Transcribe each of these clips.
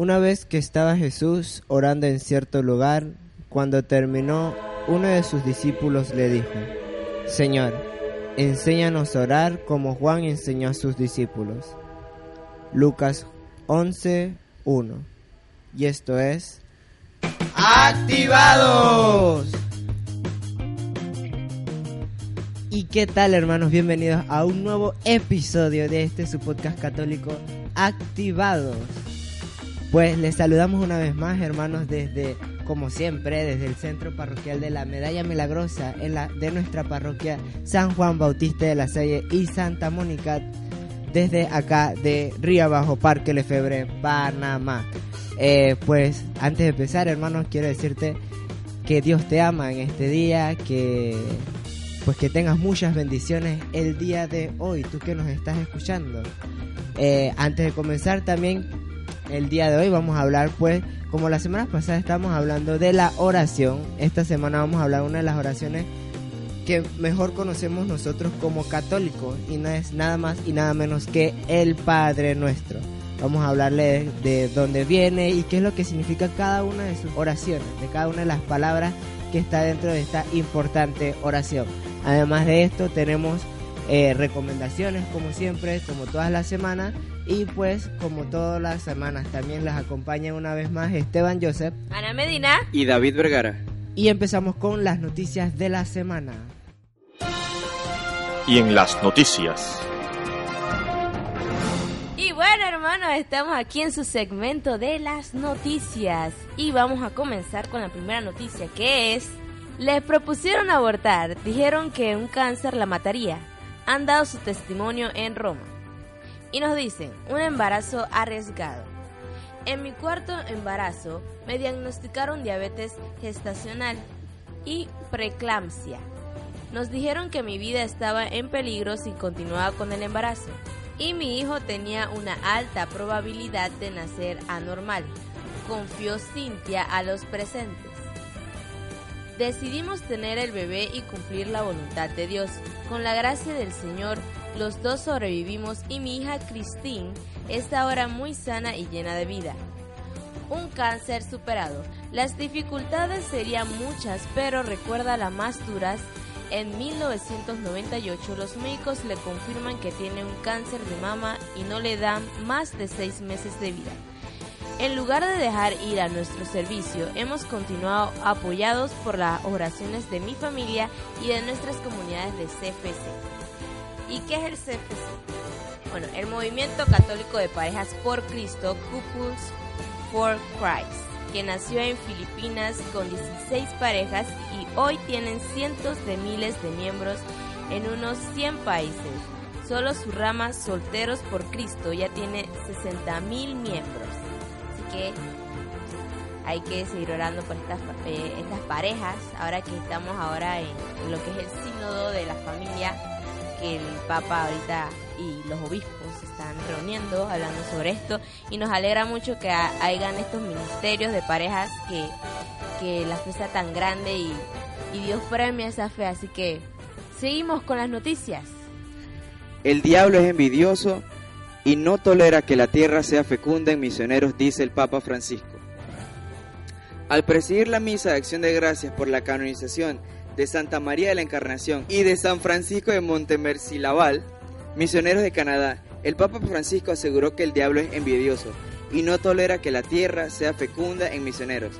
Una vez que estaba Jesús orando en cierto lugar, cuando terminó, uno de sus discípulos le dijo, Señor, enséñanos a orar como Juan enseñó a sus discípulos. Lucas 11, 1. Y esto es... ¡Activados! ¿Y qué tal hermanos? Bienvenidos a un nuevo episodio de este su podcast católico Activados. Pues les saludamos una vez más hermanos desde, como siempre, desde el Centro Parroquial de la Medalla Milagrosa en la, de nuestra parroquia San Juan Bautista de la Salle y Santa Mónica desde acá de Río Abajo, Parque Lefebre, Panamá. Eh, pues antes de empezar hermanos quiero decirte que Dios te ama en este día, que pues que tengas muchas bendiciones el día de hoy, tú que nos estás escuchando. Eh, antes de comenzar también el día de hoy vamos a hablar pues como la semana pasada estamos hablando de la oración, esta semana vamos a hablar de una de las oraciones que mejor conocemos nosotros como católicos y no es nada más y nada menos que el Padre Nuestro. Vamos a hablarle de dónde viene y qué es lo que significa cada una de sus oraciones, de cada una de las palabras que está dentro de esta importante oración. Además de esto tenemos eh, recomendaciones como siempre, como todas las semanas y pues como todas las semanas también las acompaña una vez más Esteban Joseph, Ana Medina y David Vergara. Y empezamos con las noticias de la semana. Y en las noticias. Y bueno hermanos, estamos aquí en su segmento de las noticias y vamos a comenzar con la primera noticia que es les propusieron abortar, dijeron que un cáncer la mataría. Han dado su testimonio en Roma. Y nos dicen, un embarazo arriesgado. En mi cuarto embarazo me diagnosticaron diabetes gestacional y preeclampsia. Nos dijeron que mi vida estaba en peligro si continuaba con el embarazo y mi hijo tenía una alta probabilidad de nacer anormal. Confió Cintia a los presentes. Decidimos tener el bebé y cumplir la voluntad de Dios. Con la gracia del Señor, los dos sobrevivimos y mi hija Christine está ahora muy sana y llena de vida. Un cáncer superado. Las dificultades serían muchas, pero recuerda las más duras. En 1998 los médicos le confirman que tiene un cáncer de mama y no le dan más de seis meses de vida. En lugar de dejar ir a nuestro servicio, hemos continuado apoyados por las oraciones de mi familia y de nuestras comunidades de CFC. ¿Y qué es el CFC? Bueno, el Movimiento Católico de Parejas por Cristo, Couples for Christ, que nació en Filipinas con 16 parejas y hoy tienen cientos de miles de miembros en unos 100 países. Solo su rama Solteros por Cristo ya tiene 60 mil miembros que hay que seguir orando por estas, eh, estas parejas, ahora que estamos ahora en, lo que es el sínodo de la familia, que el Papa ahorita y los obispos están reuniendo hablando sobre esto. Y nos alegra mucho que hayan estos ministerios de parejas que, que la fe sea tan grande y, y Dios premia esa fe, así que seguimos con las noticias. El diablo es envidioso y no tolera que la tierra sea fecunda en misioneros, dice el Papa Francisco. Al presidir la misa de acción de gracias por la canonización de Santa María de la Encarnación y de San Francisco de Montemercilaval, misioneros de Canadá, el Papa Francisco aseguró que el diablo es envidioso y no tolera que la tierra sea fecunda en misioneros.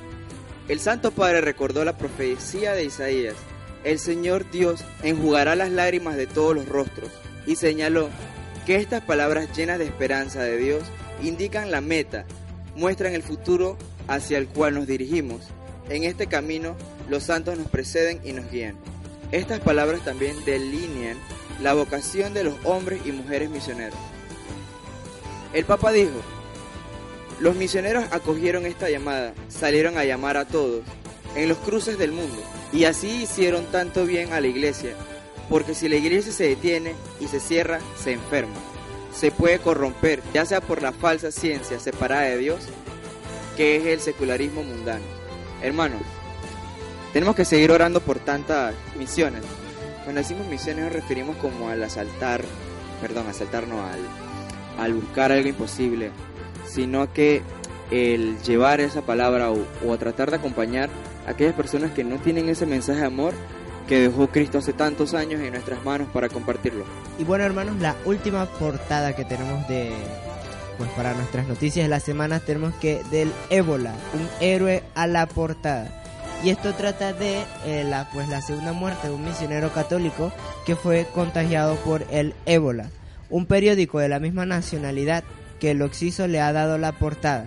El Santo Padre recordó la profecía de Isaías, el Señor Dios enjugará las lágrimas de todos los rostros, y señaló que estas palabras llenas de esperanza de Dios indican la meta, muestran el futuro hacia el cual nos dirigimos. En este camino los santos nos preceden y nos guían. Estas palabras también delinean la vocación de los hombres y mujeres misioneros. El Papa dijo, Los misioneros acogieron esta llamada, salieron a llamar a todos, en los cruces del mundo, y así hicieron tanto bien a la iglesia, porque si la iglesia se detiene y se cierra, se enferma, se puede corromper, ya sea por la falsa ciencia separada de Dios, que es el secularismo mundano. Hermanos, tenemos que seguir orando por tantas misiones. Cuando decimos misiones nos referimos como al asaltar, perdón, asaltar no, al, al buscar algo imposible, sino que el llevar esa palabra o, o a tratar de acompañar a aquellas personas que no tienen ese mensaje de amor que dejó Cristo hace tantos años en nuestras manos para compartirlo. Y bueno, hermanos, la última portada que tenemos de pues para nuestras noticias de la semana tenemos que del ébola, un héroe a la portada. Y esto trata de eh, la pues la segunda muerte de un misionero católico que fue contagiado por el ébola. Un periódico de la misma nacionalidad que el Oxiso le ha dado la portada.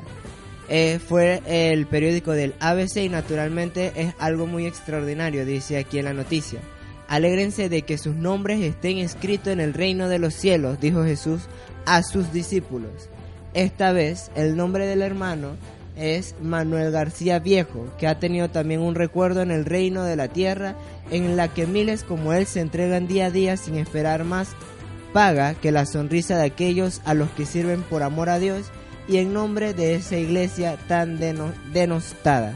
Eh, fue el periódico del ABC y naturalmente es algo muy extraordinario, dice aquí en la noticia. Alégrense de que sus nombres estén escritos en el reino de los cielos, dijo Jesús a sus discípulos. Esta vez el nombre del hermano es Manuel García Viejo, que ha tenido también un recuerdo en el reino de la tierra, en la que miles como él se entregan día a día sin esperar más paga que la sonrisa de aquellos a los que sirven por amor a Dios y en nombre de esa iglesia tan denostada.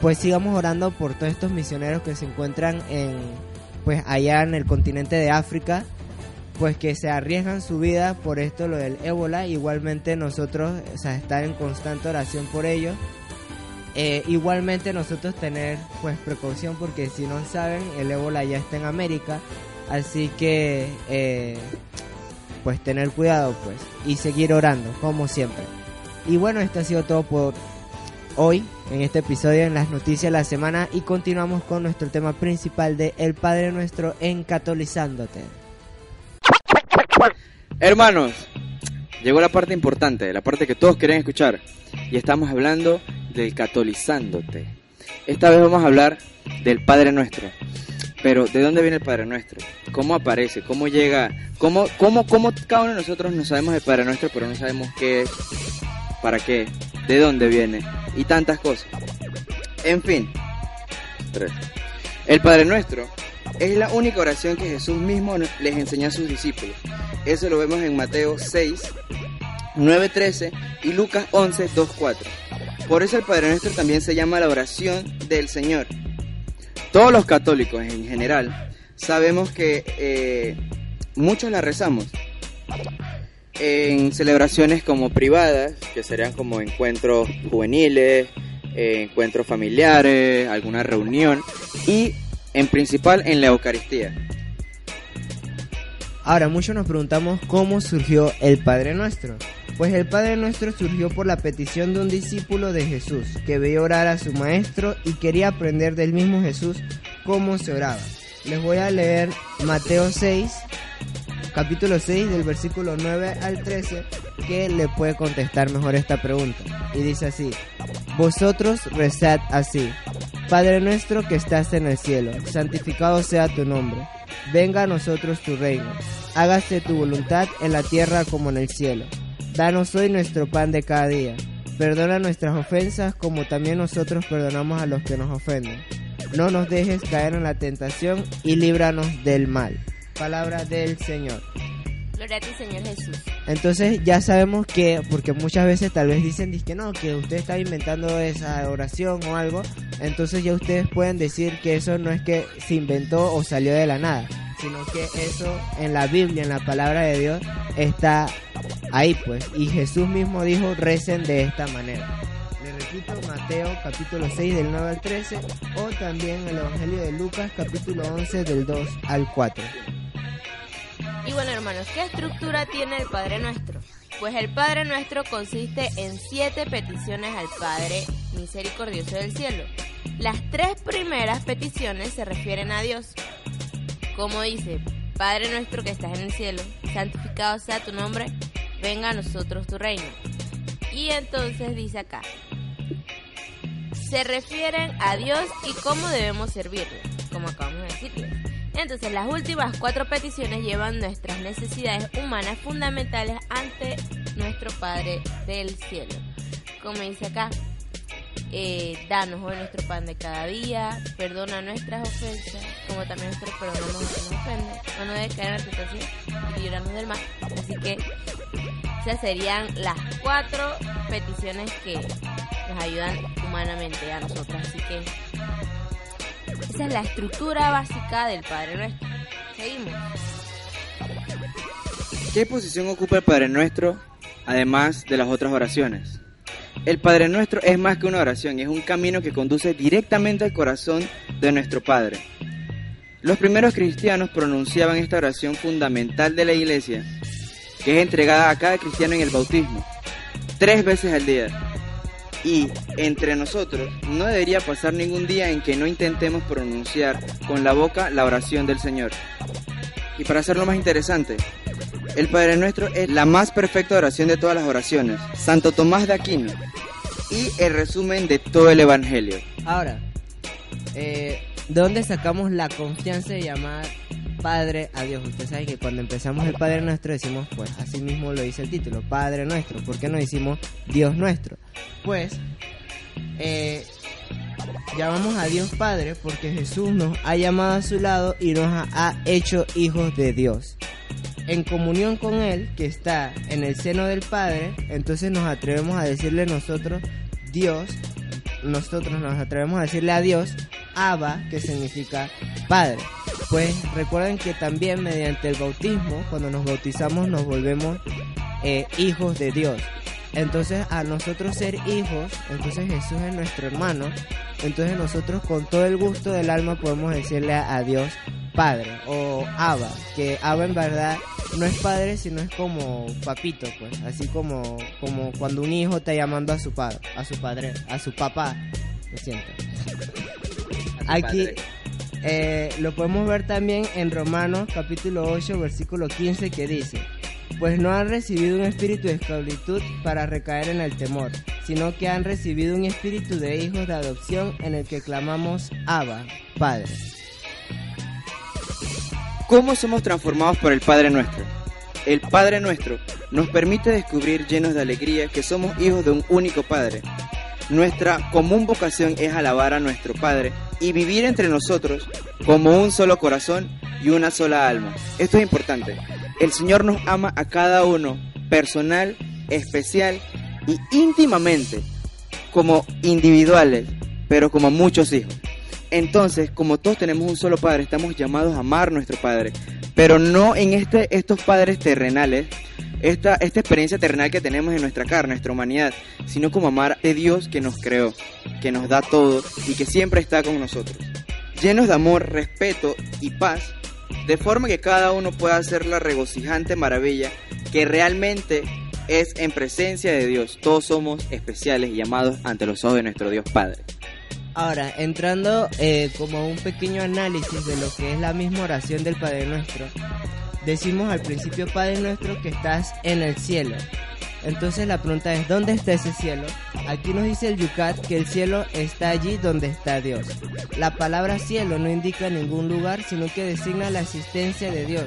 Pues sigamos orando por todos estos misioneros que se encuentran en pues allá en el continente de África, pues que se arriesgan su vida por esto lo del ébola, igualmente nosotros o estar en constante oración por ellos. Eh, igualmente nosotros tener pues precaución porque si no saben el ébola ya está en América, así que eh, pues tener cuidado pues y seguir orando como siempre. Y bueno, esto ha sido todo por hoy en este episodio en las noticias de la semana y continuamos con nuestro tema principal de El Padre Nuestro encatolizándote. Hermanos, llegó la parte importante, la parte que todos quieren escuchar y estamos hablando del catolizándote. Esta vez vamos a hablar del Padre Nuestro. Pero, ¿de dónde viene el Padre Nuestro? ¿Cómo aparece? ¿Cómo llega? ¿Cómo, cómo, cómo cada uno de nosotros no sabemos el Padre Nuestro, pero no sabemos qué es, para qué, de dónde viene y tantas cosas? En fin, el Padre Nuestro es la única oración que Jesús mismo les enseñó a sus discípulos. Eso lo vemos en Mateo 6, 9, 13 y Lucas 11, 2, 4. Por eso el Padre Nuestro también se llama la oración del Señor. Todos los católicos en general sabemos que eh, muchos la rezamos en celebraciones como privadas, que serían como encuentros juveniles, eh, encuentros familiares, alguna reunión y en principal en la Eucaristía. Ahora, muchos nos preguntamos cómo surgió el Padre Nuestro. Pues el Padre Nuestro surgió por la petición de un discípulo de Jesús, que veía orar a su maestro y quería aprender del mismo Jesús cómo se oraba. Les voy a leer Mateo 6, capítulo 6 del versículo 9 al 13, que le puede contestar mejor esta pregunta. Y dice así, vosotros rezad así, Padre nuestro que estás en el cielo, santificado sea tu nombre, venga a nosotros tu reino, hágase tu voluntad en la tierra como en el cielo. Danos hoy nuestro pan de cada día. Perdona nuestras ofensas como también nosotros perdonamos a los que nos ofenden. No nos dejes caer en la tentación y líbranos del mal. Palabra del Señor. Gloria a ti, Señor Jesús. Entonces ya sabemos que, porque muchas veces tal vez dicen que no, que usted está inventando esa oración o algo, entonces ya ustedes pueden decir que eso no es que se inventó o salió de la nada, sino que eso en la Biblia, en la palabra de Dios, está ahí pues. Y Jesús mismo dijo, recen de esta manera. Le repito, Mateo capítulo 6 del 9 al 13 o también el Evangelio de Lucas capítulo 11 del 2 al 4. Y bueno hermanos, ¿qué estructura tiene el Padre Nuestro? Pues el Padre Nuestro consiste en siete peticiones al Padre misericordioso del cielo. Las tres primeras peticiones se refieren a Dios. Como dice, Padre nuestro que estás en el cielo, santificado sea tu nombre, venga a nosotros tu reino. Y entonces dice acá, se refieren a Dios y cómo debemos servirle, como acabamos de decirles. Entonces las últimas cuatro peticiones llevan nuestras necesidades humanas fundamentales ante nuestro Padre del cielo. como dice acá, eh, danos hoy nuestro pan de cada día, perdona nuestras ofensas, como también nosotros perdonamos que nos ofenden, no nos dejes caer en la tentación y librarnos del mal. Así que esas serían las cuatro peticiones que nos ayudan humanamente a nosotros. Así que esa es la estructura básica del Padre Nuestro. Seguimos. ¿Qué posición ocupa el Padre Nuestro además de las otras oraciones? El Padre Nuestro es más que una oración, es un camino que conduce directamente al corazón de nuestro Padre. Los primeros cristianos pronunciaban esta oración fundamental de la iglesia, que es entregada a cada cristiano en el bautismo, tres veces al día. Y entre nosotros no debería pasar ningún día en que no intentemos pronunciar con la boca la oración del Señor. Y para hacerlo más interesante, el Padre Nuestro es la más perfecta oración de todas las oraciones. Santo Tomás de Aquino. Y el resumen de todo el Evangelio. Ahora, eh, ¿de dónde sacamos la confianza de llamar Padre a Dios? Usted sabe que cuando empezamos el Padre Nuestro decimos, pues así mismo lo dice el título, Padre Nuestro. ¿Por qué no decimos Dios Nuestro? Pues, eh, llamamos a Dios Padre porque Jesús nos ha llamado a su lado y nos ha, hecho hijos de Dios en comunión con Él, que está en el seno del Padre, entonces nos atrevemos a decirle nosotros, Dios, nosotros nos atrevemos a decirle a Dios, Abba, que significa Padre. Pues recuerden que también mediante el bautismo, cuando nos bautizamos, nos volvemos eh, hijos de Dios. Entonces a nosotros ser hijos, entonces Jesús es nuestro hermano, entonces nosotros con todo el gusto del alma podemos decirle a Dios Padre o Abba, que Abba en verdad no es padre, sino es como papito, pues, así como, como cuando un hijo está llamando a su padre, a su padre, a su papá, lo siento. Aquí eh, lo podemos ver también en Romanos capítulo 8, versículo 15 que dice, pues no han recibido un espíritu de esclavitud para recaer en el temor, sino que han recibido un espíritu de hijos de adopción en el que clamamos Abba, Padre. ¿Cómo somos transformados por el Padre Nuestro? El Padre Nuestro nos permite descubrir llenos de alegría que somos hijos de un único Padre. Nuestra común vocación es alabar a nuestro Padre y vivir entre nosotros como un solo corazón y una sola alma. Esto es importante. El Señor nos ama a cada uno personal, especial y íntimamente, como individuales, pero como muchos hijos. Entonces, como todos tenemos un solo Padre, estamos llamados a amar a nuestro Padre, pero no en este, estos padres terrenales, esta, esta experiencia terrenal que tenemos en nuestra carne, nuestra humanidad, sino como amar a Dios que nos creó, que nos da todo y que siempre está con nosotros. Llenos de amor, respeto y paz, de forma que cada uno pueda hacer la regocijante maravilla que realmente es en presencia de Dios. Todos somos especiales y amados ante los ojos de nuestro Dios Padre. Ahora, entrando eh, como un pequeño análisis de lo que es la misma oración del Padre Nuestro, decimos al principio Padre Nuestro que estás en el cielo. Entonces la pregunta es, ¿dónde está ese cielo? Aquí nos dice el Yucat que el cielo está allí donde está Dios. La palabra cielo no indica ningún lugar, sino que designa la existencia de Dios,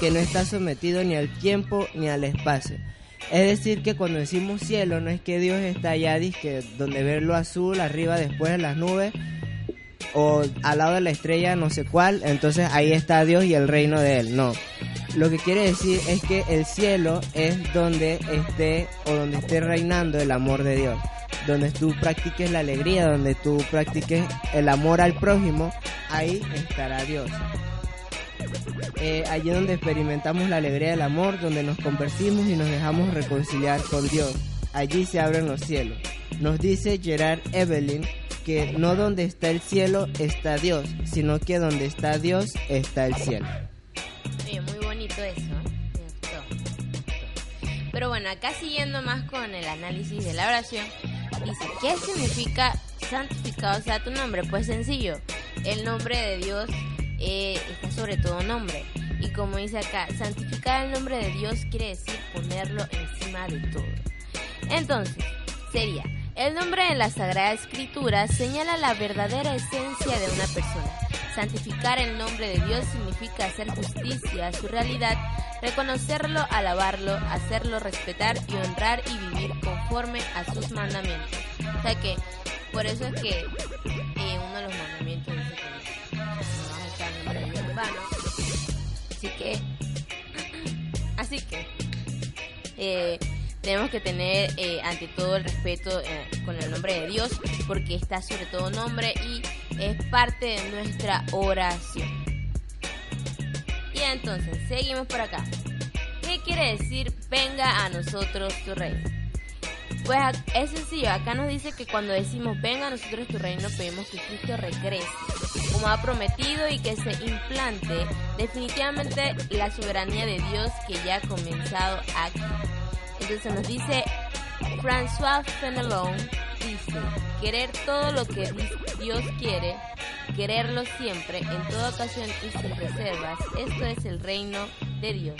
que no está sometido ni al tiempo ni al espacio. Es decir, que cuando decimos cielo, no es que Dios está allá, que donde verlo azul, arriba, después en las nubes, o al lado de la estrella, no sé cuál, entonces ahí está Dios y el reino de Él. No. Lo que quiere decir es que el cielo es donde esté o donde esté reinando el amor de Dios. Donde tú practiques la alegría, donde tú practiques el amor al prójimo, ahí estará Dios eh, allí donde experimentamos la alegría del amor, donde nos convertimos y nos dejamos reconciliar con Dios. Allí se abren los cielos. Nos dice Gerard Evelyn que no donde está el cielo está Dios, sino que donde está Dios está el cielo. Pero bueno, acá siguiendo más con el análisis de la oración, dice, ¿qué significa santificado sea tu nombre? Pues sencillo, el nombre de Dios eh, está sobre todo nombre. Y como dice acá, santificar el nombre de Dios quiere decir ponerlo encima de todo. Entonces, sería, el nombre de la Sagrada Escritura señala la verdadera esencia de una persona. Santificar el nombre de Dios significa hacer justicia a su realidad reconocerlo, alabarlo, hacerlo respetar y honrar y vivir conforme a sus mandamientos. O sea que, por eso es que eh, uno de los mandamientos dice que no vas a estar en. Así que, así que, eh, tenemos que tener eh, ante todo el respeto con el nombre de Dios porque está sobre todo nombre y es parte de nuestra oración. Entonces, seguimos por acá. ¿Qué quiere decir venga a nosotros tu reino? Pues es sencillo, acá nos dice que cuando decimos venga a nosotros tu reino, pedimos que Cristo regrese, como ha prometido y que se implante definitivamente la soberanía de Dios que ya ha comenzado aquí. Entonces nos dice François Fenelon, dice, querer todo lo que Dios quiere, quererlo siempre, en toda ocasión y sin reservas, esto es el reino de Dios,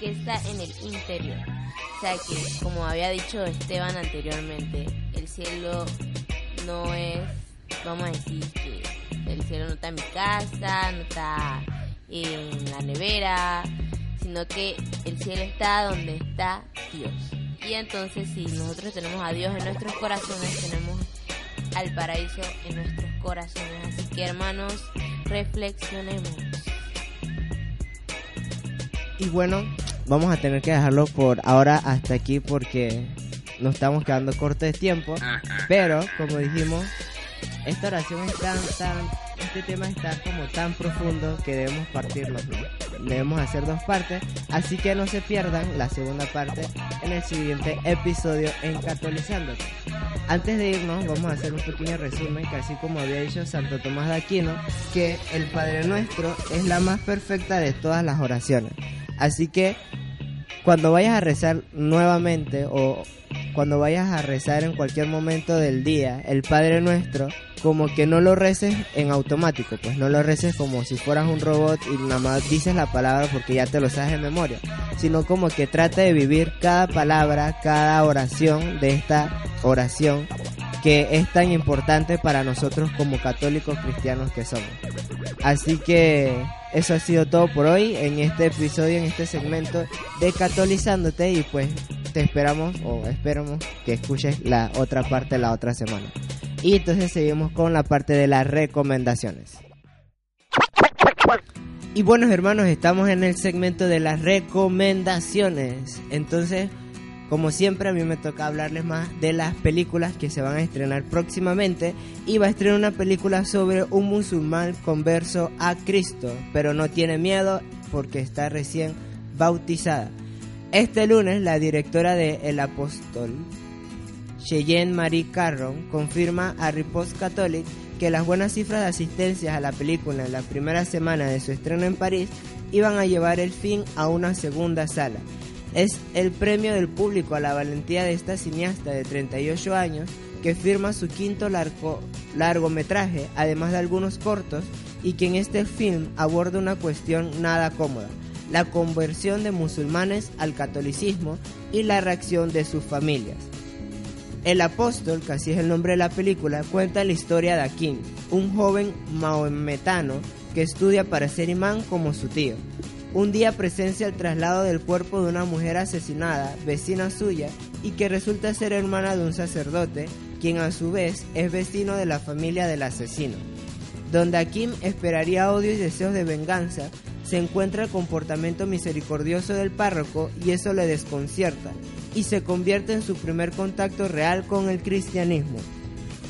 que está en el interior. O sea que, como había dicho Esteban anteriormente, el cielo no es, vamos a decir que el cielo no está en mi casa, no está en la nevera, sino que el cielo está donde está Dios. Y entonces si nosotros tenemos a Dios en nuestros corazones, tenemos al paraíso en nuestros corazones. Así que hermanos, reflexionemos. Y bueno, vamos a tener que dejarlo por ahora hasta aquí porque nos estamos quedando cortos de tiempo. Pero, como dijimos, esta oración es tan, tan, este tema está como tan profundo que debemos partirlo, Debemos hacer dos partes, así que no se pierdan la segunda parte en el siguiente episodio en Catolizándote. Antes de irnos, vamos a hacer un pequeño resumen que así como había dicho Santo Tomás de Aquino, que el Padre Nuestro es la más perfecta de todas las oraciones. Así que cuando vayas a rezar nuevamente o cuando vayas a rezar en cualquier momento del día el Padre Nuestro, como que no lo reces en automático, pues no lo reces como si fueras un robot y nada más dices la palabra porque ya te lo sabes de memoria, sino como que trata de vivir cada palabra, cada oración de esta oración que es tan importante para nosotros como católicos cristianos que somos. Así que eso ha sido todo por hoy en este episodio, en este segmento de Catolizándote y pues te esperamos o esperamos que escuches la otra parte la otra semana. Y entonces seguimos con la parte de las recomendaciones. Y buenos hermanos, estamos en el segmento de las recomendaciones. Entonces, como siempre, a mí me toca hablarles más de las películas que se van a estrenar próximamente. Y va a estrenar una película sobre un musulmán converso a Cristo, pero no tiene miedo porque está recién bautizada. Este lunes, la directora de El Apóstol, Cheyenne Marie Carron, confirma a Riposte Catholic que las buenas cifras de asistencias a la película en la primera semana de su estreno en París iban a llevar el fin a una segunda sala. Es el premio del público a la valentía de esta cineasta de 38 años que firma su quinto largo, largometraje, además de algunos cortos, y que en este film aborda una cuestión nada cómoda, la conversión de musulmanes al catolicismo y la reacción de sus familias. El apóstol, que así es el nombre de la película, cuenta la historia de Akin, un joven maometano que estudia para ser imán como su tío. Un día presencia el traslado del cuerpo de una mujer asesinada, vecina suya, y que resulta ser hermana de un sacerdote, quien a su vez es vecino de la familia del asesino. Donde Akim esperaría odio y deseos de venganza, se encuentra el comportamiento misericordioso del párroco y eso le desconcierta, y se convierte en su primer contacto real con el cristianismo.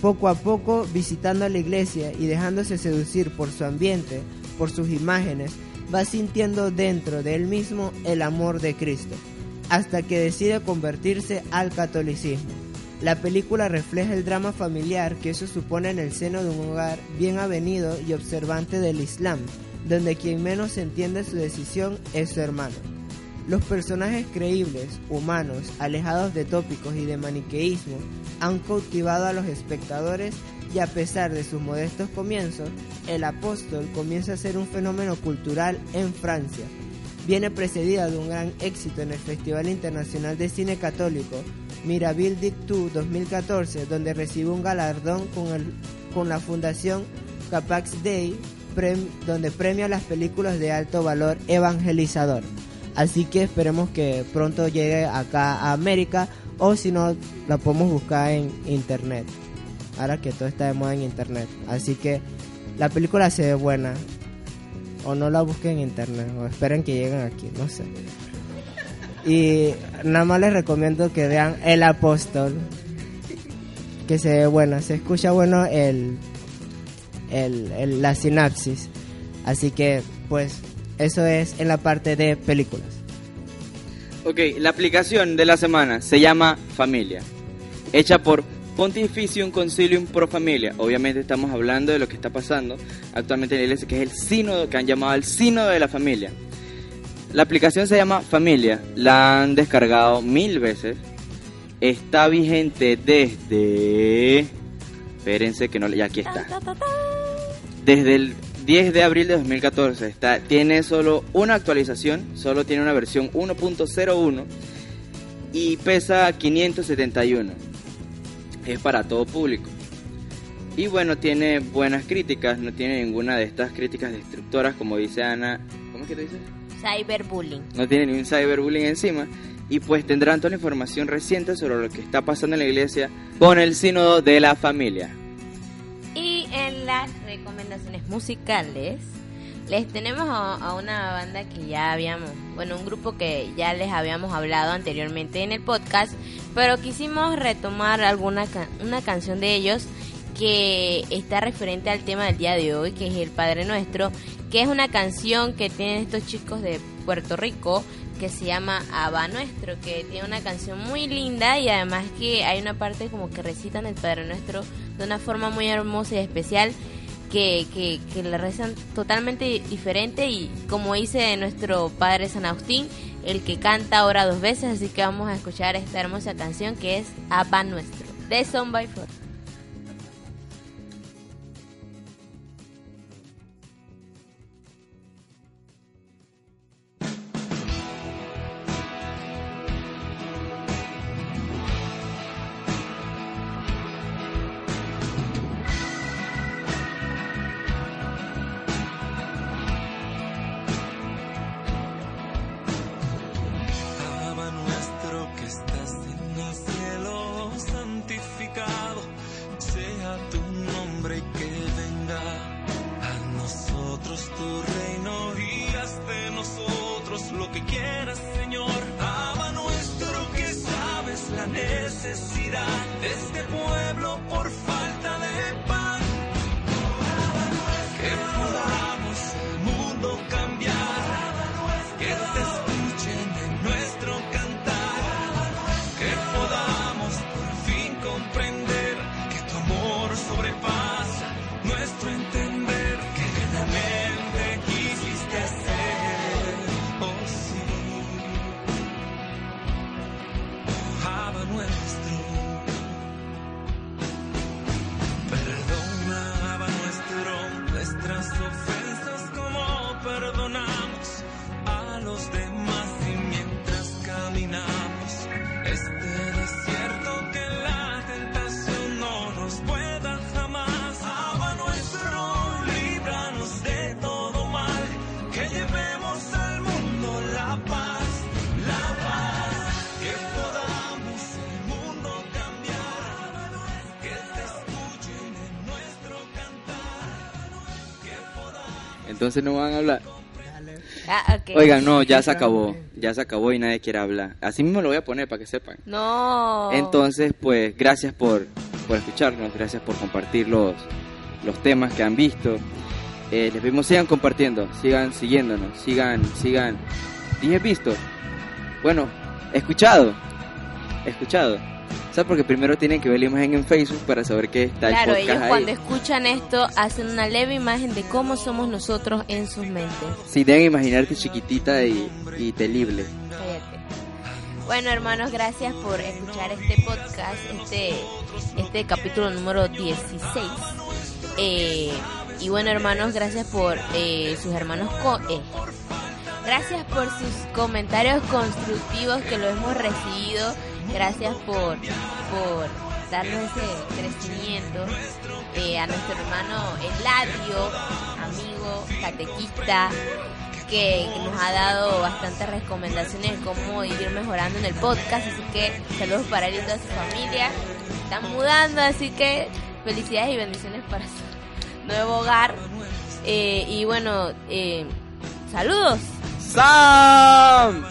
Poco a poco, visitando la iglesia y dejándose seducir por su ambiente, por sus imágenes, va sintiendo dentro de él mismo el amor de Cristo, hasta que decide convertirse al catolicismo. La película refleja el drama familiar que eso supone en el seno de un hogar bien avenido y observante del Islam, donde quien menos entiende su decisión es su hermano. Los personajes creíbles, humanos, alejados de tópicos y de maniqueísmo, han cautivado a los espectadores y a pesar de sus modestos comienzos, el apóstol comienza a ser un fenómeno cultural en Francia. Viene precedida de un gran éxito en el Festival Internacional de Cine Católico Mirabil Dictu 2014, donde recibe un galardón con, el, con la Fundación Capax Dei, donde premia las películas de alto valor evangelizador. Así que esperemos que pronto llegue acá a América o si no la podemos buscar en internet. Ahora que todo está de moda en internet. Así que la película se ve buena. O no la busquen en internet. O esperen que lleguen aquí. No sé. Y nada más les recomiendo que vean El Apóstol. Que se ve buena. Se escucha bueno el, el, el- la sinapsis. Así que pues eso es en la parte de películas. Ok, la aplicación de la semana se llama Familia, hecha por Pontificium Concilium Pro Familia. Obviamente estamos hablando de lo que está pasando actualmente en la iglesia, que es el sínodo que han llamado el sínodo de la familia. La aplicación se llama Familia, la han descargado mil veces. Está vigente desde... Espérense que no... Ya aquí está. Desde el 10 de abril de 2014 está, tiene solo una actualización, solo tiene una versión 1.01 y pesa 571. Es para todo público. Y bueno, tiene buenas críticas, no tiene ninguna de estas críticas destructoras como dice Ana. ¿Cómo es que te dice? Cyberbullying. No tiene ni un cyberbullying encima. Y pues tendrán toda la información reciente sobre lo que está pasando en la iglesia con el sínodo de la familia. Recomendaciones musicales les tenemos a, a una banda que ya habíamos, bueno, un grupo que ya les habíamos hablado anteriormente en el podcast, pero quisimos retomar alguna una canción de ellos que está referente al tema del día de hoy, que es el Padre Nuestro, que es una canción que tienen estos chicos de Puerto Rico que se llama Abba Nuestro, que tiene una canción muy linda y además que hay una parte como que recitan el Padre Nuestro de una forma muy hermosa y especial que, que, que le rezan totalmente diferente y como dice nuestro Padre San Agustín, el que canta ora dos veces, así que vamos a escuchar esta hermosa canción que es Abba Nuestro, de Son by Four. Entonces no van a hablar. Ah. Oigan, no, ya se acabó. Ya se acabó y nadie quiere hablar. Así mismo lo voy a poner para que sepan. No. Entonces, pues, gracias por, por escucharnos, gracias por compartir los, los temas que han visto. Eh, les pedimos sigan compartiendo, sigan siguiéndonos, sigan, sigan. Dije visto. Bueno, escuchado. Escuchado. ¿Sabes? Porque primero tienen que ver la imagen en Facebook para saber que está Claro, el ellos podcast cuando ahí. escuchan esto hacen una leve imagen de cómo somos nosotros en sus mentes. Sí, deben imaginarte chiquitita y, y telible. Cállate. Bueno, hermanos, gracias por escuchar este podcast, este, este capítulo número 16. Eh, y bueno, hermanos, gracias por eh, sus hermanos. co- eh, gracias por sus comentarios constructivos que lo hemos recibido. Gracias por, por darnos ese crecimiento. Eh, a nuestro hermano Eladio, amigo, catequista, que nos ha dado bastantes recomendaciones de cómo ir mejorando en el podcast. Así que saludos para él y toda su familia. Están mudando, así que felicidades y bendiciones para su nuevo hogar. Eh, y bueno, eh, saludos. Sam,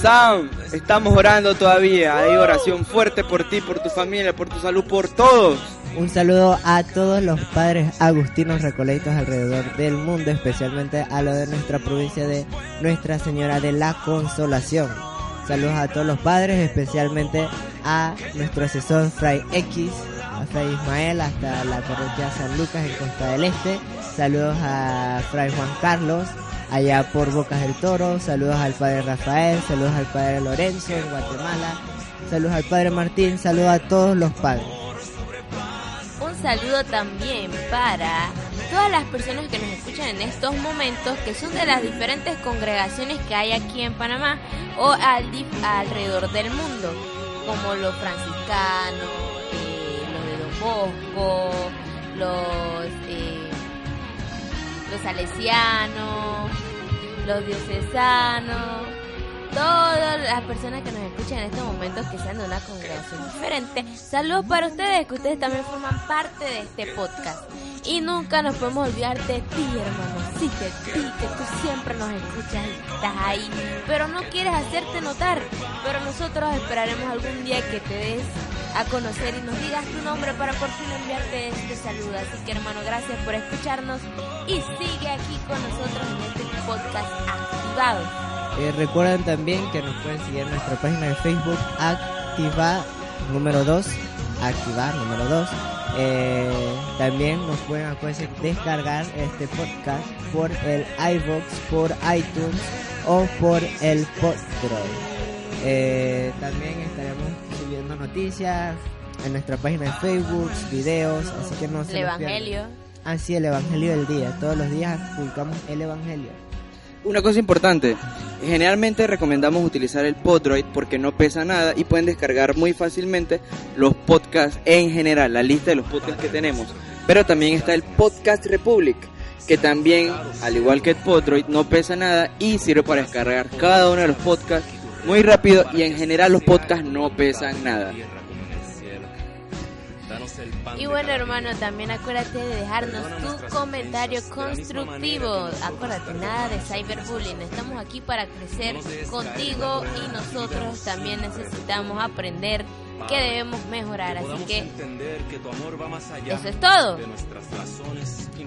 Sam, estamos orando todavía. Hay oración fuerte por ti, por tu familia, por tu salud, por todos. Un saludo a todos los padres agustinos recolectos alrededor del mundo, especialmente a los de nuestra provincia de Nuestra Señora de la Consolación. Saludos a todos los padres, especialmente a nuestro asesor Fray X, a Fray Ismael, hasta la parroquia San Lucas en Costa del Este. Saludos a Fray Juan Carlos, allá por Bocas del Toro. Saludos al padre Rafael, saludos al padre Lorenzo en Guatemala. Saludos al padre Martín, saludos a todos los padres. Un saludo también para todas las personas que nos escuchan en estos momentos, que son de las diferentes congregaciones que hay aquí en Panamá o alrededor del mundo, como los franciscanos, eh, los de Don Bosco, los, eh, los salesianos, los diocesanos, todas las personas que nos escuchan en estos momentos que sean de una congregación diferente. Saludos para ustedes, que ustedes también forman parte de este podcast. Y nunca nos podemos olvidar de ti, hermano. Sí, de ti, que tú siempre nos escuchas y estás ahí. Pero no quieres hacerte notar. Pero nosotros esperaremos algún día que te des a conocer y nos digas tu nombre para por fin enviarte este saludo. Así que, hermano, gracias por escucharnos y sigue aquí con nosotros en este podcast activado. Eh, recuerden también que nos pueden seguir en nuestra página de Facebook Activa número 2 Activar número 2 eh, también nos pueden acuérdense, descargar este podcast por el iVoox, por iTunes o por el Podroid. Eh, también estaremos noticias en nuestra página de Facebook, videos, así que no se El. Evangelio. Así el Evangelio del día. Todos los días publicamos el Evangelio. Una cosa importante, generalmente recomendamos utilizar el Podroid porque no pesa nada y pueden descargar muy fácilmente los podcasts en general, la lista de los podcasts que tenemos. Pero también está el Podcast Republic, que también, al igual que el Podroid, no pesa nada y sirve para descargar cada uno de los podcasts muy rápido y en general los podcasts no pesan nada. Y bueno, hermano, también acuérdate de dejarnos tu comentario constructivo. Acuérdate, nada de cyberbullying. Estamos aquí para crecer contigo y nosotros también necesitamos aprender que debemos mejorar. Así que eso es todo.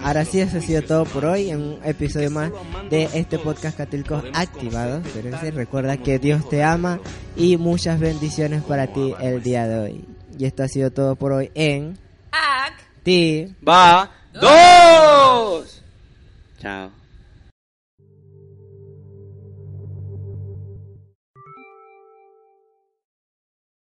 Ahora sí, eso ha sido todo por hoy en un episodio más de este podcast Católicos Activados. Pero sí, recuerda que Dios te ama y muchas bendiciones para ti el día de hoy. Y esto ha sido todo por hoy en Ac. Ti. Va, dos. Chao.